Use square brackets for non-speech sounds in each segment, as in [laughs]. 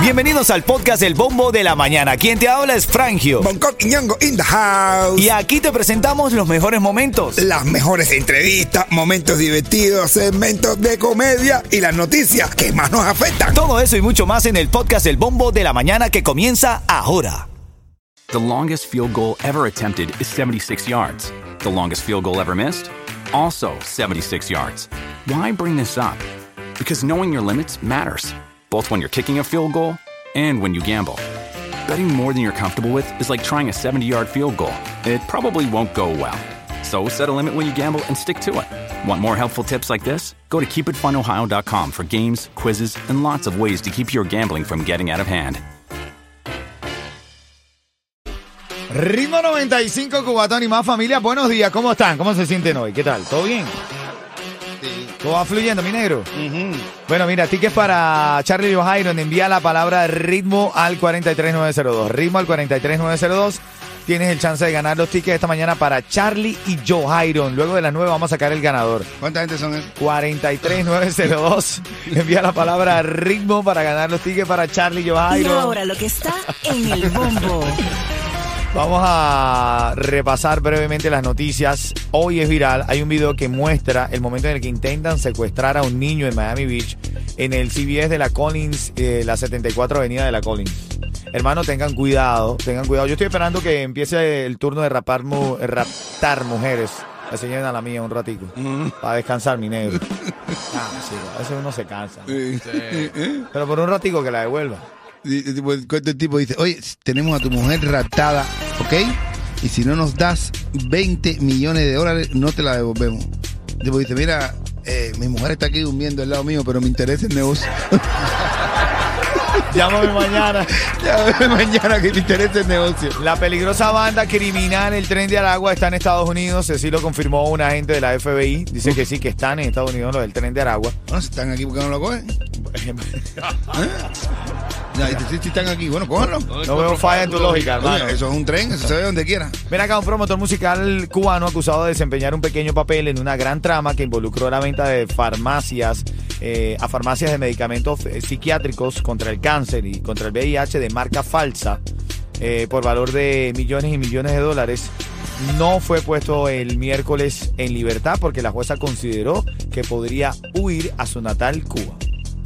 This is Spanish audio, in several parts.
Bienvenidos al podcast El Bombo de la Mañana. Quien te habla es Frangio. Bangkok y Ñongo in the house. Y aquí te presentamos los mejores momentos. Las mejores entrevistas, momentos divertidos, segmentos de comedia y las noticias que más nos afectan. Todo eso y mucho más en el podcast El Bombo de la Mañana que comienza ahora. The longest field goal ever attempted is 76 yards. The longest field goal ever missed? Also 76 yards. Why bring this up? Because knowing your limits matters, both when you're kicking a field goal and when you gamble. Betting more than you're comfortable with is like trying a 70 yard field goal. It probably won't go well. So set a limit when you gamble and stick to it. Want more helpful tips like this? Go to keepitfunohio.com for games, quizzes, and lots of ways to keep your gambling from getting out of hand. Ritmo 95, Cubatón y más familia. Buenos días, ¿cómo están? ¿Cómo se sienten hoy? ¿Qué tal? ¿Todo bien? ¿Todo va fluyendo, mi negro? Bueno, mira, tickets para Charlie Johairon. Envía la palabra ritmo al 43902. Ritmo al 43902. Tienes el chance de ganar los tickets esta mañana para Charlie y Johairon. Luego de las 9 vamos a sacar el ganador. ¿Cuánta gente son esos? 43902. [laughs] Envía la palabra ritmo para ganar los tickets para Charlie y Y Johairon. ahora lo que está en el bombo. Vamos a repasar brevemente las noticias. Hoy es viral. Hay un video que muestra el momento en el que intentan secuestrar a un niño en Miami Beach en el CBS de la Collins, eh, la 74 Avenida de la Collins. Hermano, tengan cuidado, tengan cuidado. Yo estoy esperando que empiece el turno de rapar mu- eh, raptar mujeres. A la mía un ratico. Para descansar, mi negro. [laughs] Ah, sí, a veces uno se cansa. Pero por un ratico que la devuelva. Tipo, el el tipo dice, oye, tenemos a tu mujer raptada, ¿ok? Y si no nos das 20 millones de dólares, no te la devolvemos. Tipo dice, mira, eh, mi mujer está aquí durmiendo al lado mío, pero me interesa el negocio. [laughs] Llámame mañana. [laughs] ya mañana que te interesa el negocio. La peligrosa banda criminal El Tren de Aragua está en Estados Unidos. Así lo confirmó un agente de la FBI. Dice que sí, que están en Estados Unidos los del Tren de Aragua. Bueno, si están aquí, ¿por qué no lo cogen? [laughs] ¿Eh? Sí están aquí. Bueno, cójanlo. No veo falla en tu lógica, hermano. Eso es un tren, eso se ve donde quiera. Ven acá, un promotor musical cubano acusado de desempeñar un pequeño papel en una gran trama que involucró la venta de farmacias eh, a farmacias de medicamentos eh, psiquiátricos contra el cáncer y contra el VIH de marca falsa eh, por valor de millones y millones de dólares. No fue puesto el miércoles en libertad porque la jueza consideró que podría huir a su natal Cuba.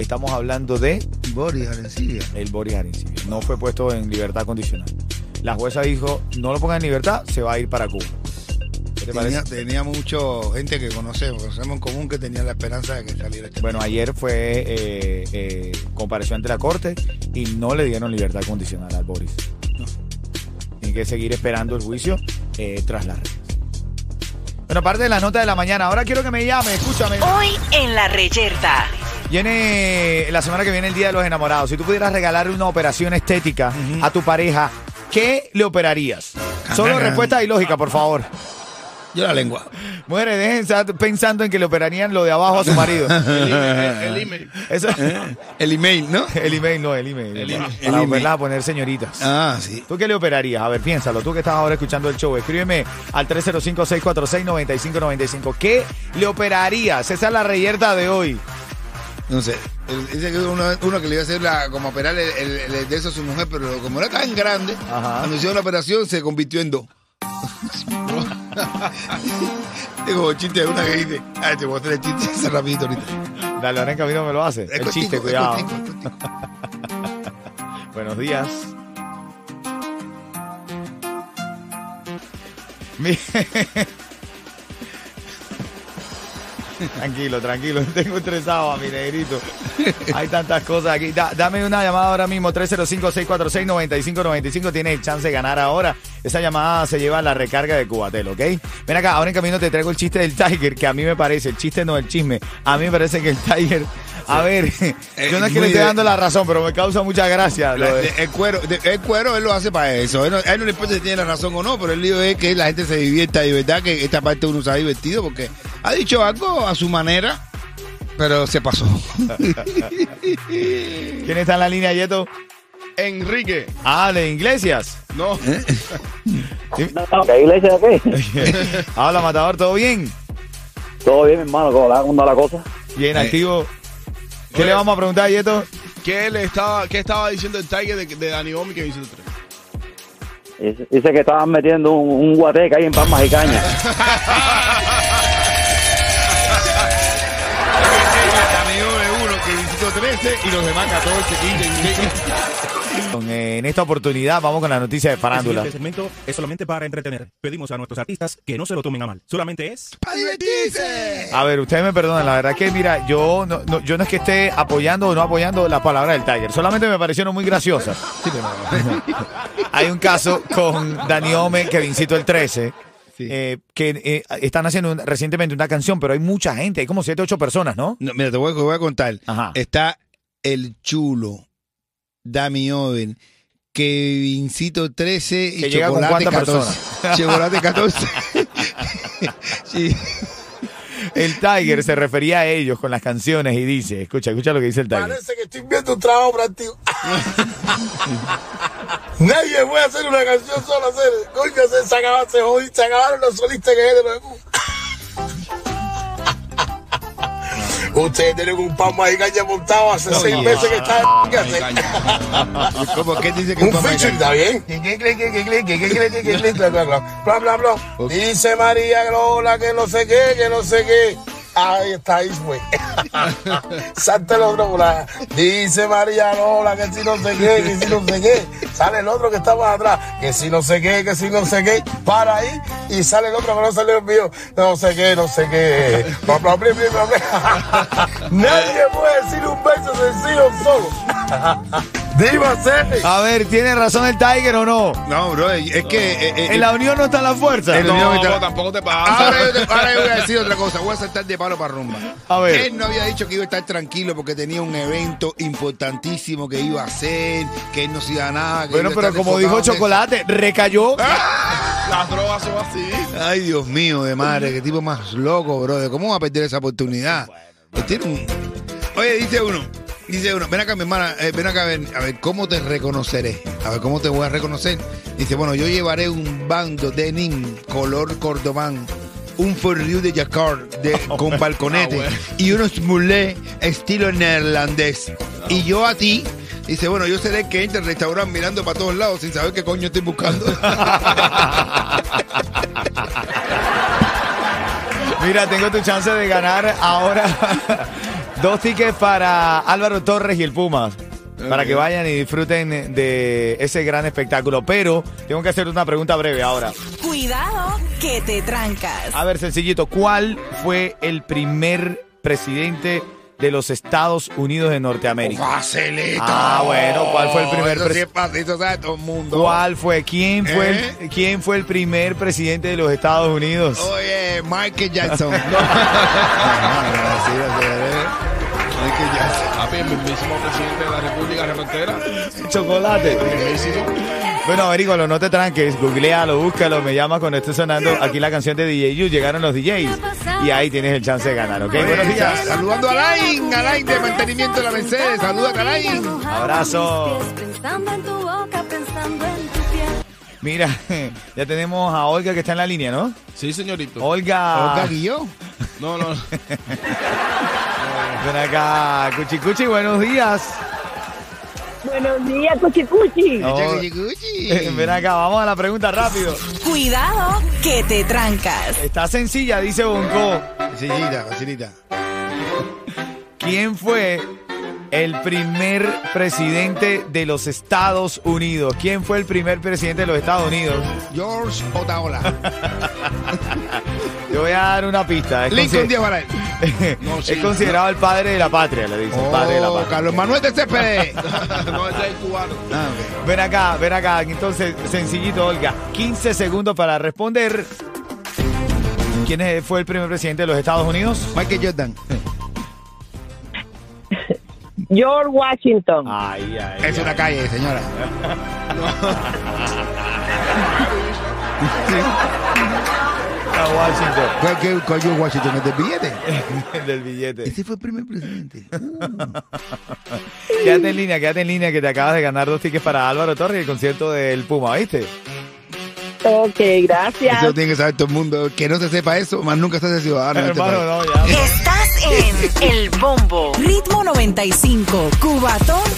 Estamos hablando de Boris Arencibia. el Boris Arencibia. No fue puesto en libertad condicional. La jueza dijo, no lo pongan en libertad, se va a ir para Cuba. ¿Qué te Tenía, tenía mucho gente que conocemos, conocemos en común que tenía la esperanza de que saliera este. Bueno, ayer fue, eh, eh, compareció ante la corte y no le dieron libertad condicional al Boris. No. Tiene que seguir esperando el juicio eh, tras las reglas. Bueno, parte de la nota de la mañana. Ahora quiero que me llame, escúchame. Hoy en la reyerta. Viene la semana que viene el Día de los Enamorados. Si tú pudieras regalar una operación estética a tu pareja, ¿qué le operarías? Solo Caraca. respuesta ilógica, por favor. Yo la lengua. Mujeres, dejen estar pensando en que le operarían lo de abajo a su marido. [laughs] El email. Eso, El email, ¿no? el email no, el email. El para email. El para email. volverlas a poner señoritas. Ah, sí. ¿Tú qué le operarías? A ver, piénsalo. Tú que estás ahora escuchando el show, escríbeme al 305-646-9595. ¿Qué le operarías? Esa es la reyerta de hoy. No sé. Dice que uno, uno que le iba a hacer la, como operar el, el- el de eso a su mujer, pero como era tan grande, Ajá. cuando hicieron la operación se convirtió en dos. [laughs] Digo, chiste de una que dice, ah, te voy a hacer el chiste ese rapidito ahorita. Dale, ahora en camino me lo hace. Es El cortico, chiste, es cuidado. cortico, es cortico. [laughs] Buenos días. Mi- [laughs] [laughs] Tranquilo, tranquilo. [laughs] Tengo estresado a mi negrito. Hay tantas cosas aquí. Da- dame una llamada ahora mismo. 305-646-9595. Tienes chance de ganar ahora. Esa llamada se lleva a la recarga de Cubatel, ¿ok? Ven acá, ahora en camino te traigo el chiste del Tiger, que a mí me parece, el chiste no el chisme. A mí me parece que el Tiger. A ver, yo no es que le esté de- dando la razón, pero me causa mucha gracia. lo de- El cuero, de- el cuero él lo hace para eso. Él no- él no le importa si tiene la razón o no, pero el lío es que la gente se divierta y verdad que esta parte uno se ha divertido porque ha dicho algo a su manera, pero se pasó. [laughs] ¿Quién está en la línea, Yeto? Enrique. Ah, de Iglesias. No. [laughs] ¿Qué iglesia de qué? Habla, Matador, ¿todo bien? Todo bien, mi hermano, ¿cómo la, cómo anda la cosa? Bien, activo. ¿Qué le vamos a preguntar, Yeto? ¿Qué le estaba, qué estaba diciendo el Tiger de, de Dani Omi que hizo el tres? Dice- Dice que estaban metiendo un, un guateque ahí en Palmas y Caña. Amigo de uno que visitó 13 y los demás 14, 15, 16. En esta oportunidad vamos con la noticia de farándula. Este segmento es solamente para entretener. Pedimos a nuestros artistas que no se lo tomen a mal. Solamente es ¡Para divertirse! A ver, ustedes me perdonan, la verdad que mira, yo no, no- yo no es que esté apoyando o no apoyando las palabras del Tiger, solamente me parecieron muy graciosas. Sí, pero [laughs] Hay un caso con Dani Ome, Kevincito el 13, Sí. eh, que eh, están haciendo un- recientemente una canción, pero hay mucha gente, hay como 7 8 personas, ¿no? No, mira, te voy, a- te voy a contar. Ajá. Está el chulo, Dami Oven, Kevincito 13 y Que llega con Chocolate cuántas 14. [laughs] Chocolate 14. [laughs] Sí. El Tiger se refería a ellos con las canciones y dice, escucha, escucha lo que dice el Tiger. que estoy viendo un trabajo práctico. Nadie puede hacer una canción solo hacer. Coño, se, se acabaron, se, jodí- se acabaron los solistas que hay de los Ustedes tienen un pan magicaña montado hace seis meses que está ¿Cómo que dice que Un feature, ¿está bien? Bla, bla, bla. Dice María Glola que no sé qué, que no sé qué. Ahí está Iswe. [laughs] Salta el otro por la- Dice María Lola que si no sé qué, que si no sé qué. Sale el otro que está más atrás, que si no sé qué, que si no sé qué. Para ahí y sale el otro que no salió el mío. No sé qué, no sé qué. [laughs] Nadie puede decir un verso sencillo solo. [laughs] Dígase. A ver, ¿tiene razón el Tiger o no? No, bro, es que... eh, eh, En la unión no está la fuerza. El- No, unión tampoco te pasa. Ahora yo, te- ahora yo voy a decir otra cosa, voy a saltar de palo para rumba. A ver. Él no había dicho que iba a estar tranquilo porque tenía un evento importantísimo que iba a hacer, que él no se iba a nada. que Bueno, pero como dijo en Chocolate, recayó. [laughs] Las drogas son así. Ay, Dios mío, de madre, qué tipo más loco, brother. ¿Cómo va a perder esa oportunidad? Él tiene un- Oye, dice uno, dice uno, ven acá, mi hermana, eh, ven acá a ver, a ver, ¿cómo te reconoceré? A ver, ¿cómo te voy a reconocer? Dice, bueno, yo llevaré un bando denim color cordobán, un forriu de jacquard de, [laughs] con balconete Ah, bueno. y unos mulés estilo neerlandés. Y yo a ti, dice, bueno, yo seré el que entre al restaurante mirando para todos lados sin saber qué coño estoy buscando. [laughs] Mira, tengo tu chance de ganar ahora [laughs] dos tickets para Álvaro Torres y el Pumas. Para que vayan y disfruten de ese gran espectáculo. Pero tengo que hacer una pregunta breve ahora. Cuidado que te trancas. A ver, sencillito, ¿cuál fue el primer presidente de los Estados Unidos de Norteamérica? Facilito. Ah, bueno, ¿cuál fue el primer Eso sí pres- es fácil, eso sabe todo el mundo. ¿Cuál fue? ¿Quién fue, ¿Eh? el, ¿Quién fue el primer presidente de los Estados Unidos? Oye, Michael Jackson. no, no, no, sí, sí, eh. Jackson. Papi, el mismísimo presidente de la República Reportera. Chocolate. Bueno, averígalo, no te tranques, googlealo, búscalo, me llama cuando esté sonando aquí la canción de DJ You, llegaron los DJs y ahí tienes el chance de ganar, ¿ok? Buenos días. Saludando a Alain, Alain de mantenimiento de la Mercedes. Saluda a Alain. Abrazo. Mira, [laughs] ya tenemos a Olga que está en la línea, ¿no? Sí, señorito. Olga. Olga Guilló. No, no. [laughs] Ven acá, Cuchi Cuchi, buenos días. Buenos días, Cuchi Cuchi. Oh, Cuchi, cuchi. eh, [laughs] Ven acá, vamos a la pregunta rápido. Cuidado que te trancas. Está sencilla, dice Bonco. Facilita, facilita. ¿Quién fue el primer presidente de los Estados Unidos? ¿Quién fue el primer presidente de los Estados Unidos? George Otaola. [laughs] Te voy a dar una pista. Es, Lincoln Díaz Varal. [laughs] No, sí. es considerado el padre de la patria, le dicen. padre de la Oh, patria. Carlos Manuel de Céspedes. [laughs] [laughs] no, ese es el cubano. Ah. Ven acá, ven acá. Entonces, sencillito, Olga. 15 segundos para responder. ¿Quién es- fue el primer presidente de los Estados Unidos? Michael Jordan. George Washington. Ay, ay. Es una calle, señora. A Washington. ¿Cuál, qué- George Washington? ¿El del billete? El [laughs] del billete. Ese fue el primer presidente. [laughs] Quédate en línea, quédate en línea que te acabas de ganar dos tickets para Álvaro Torres y el concierto del Puma, ¿viste? Ok, gracias. Eso tiene que saber todo el mundo. Que no se sepa eso, más nunca se hace ciudadano. en este Hermano, país. no, ya. Estás en El Bombo. Ritmo 95. Cubatón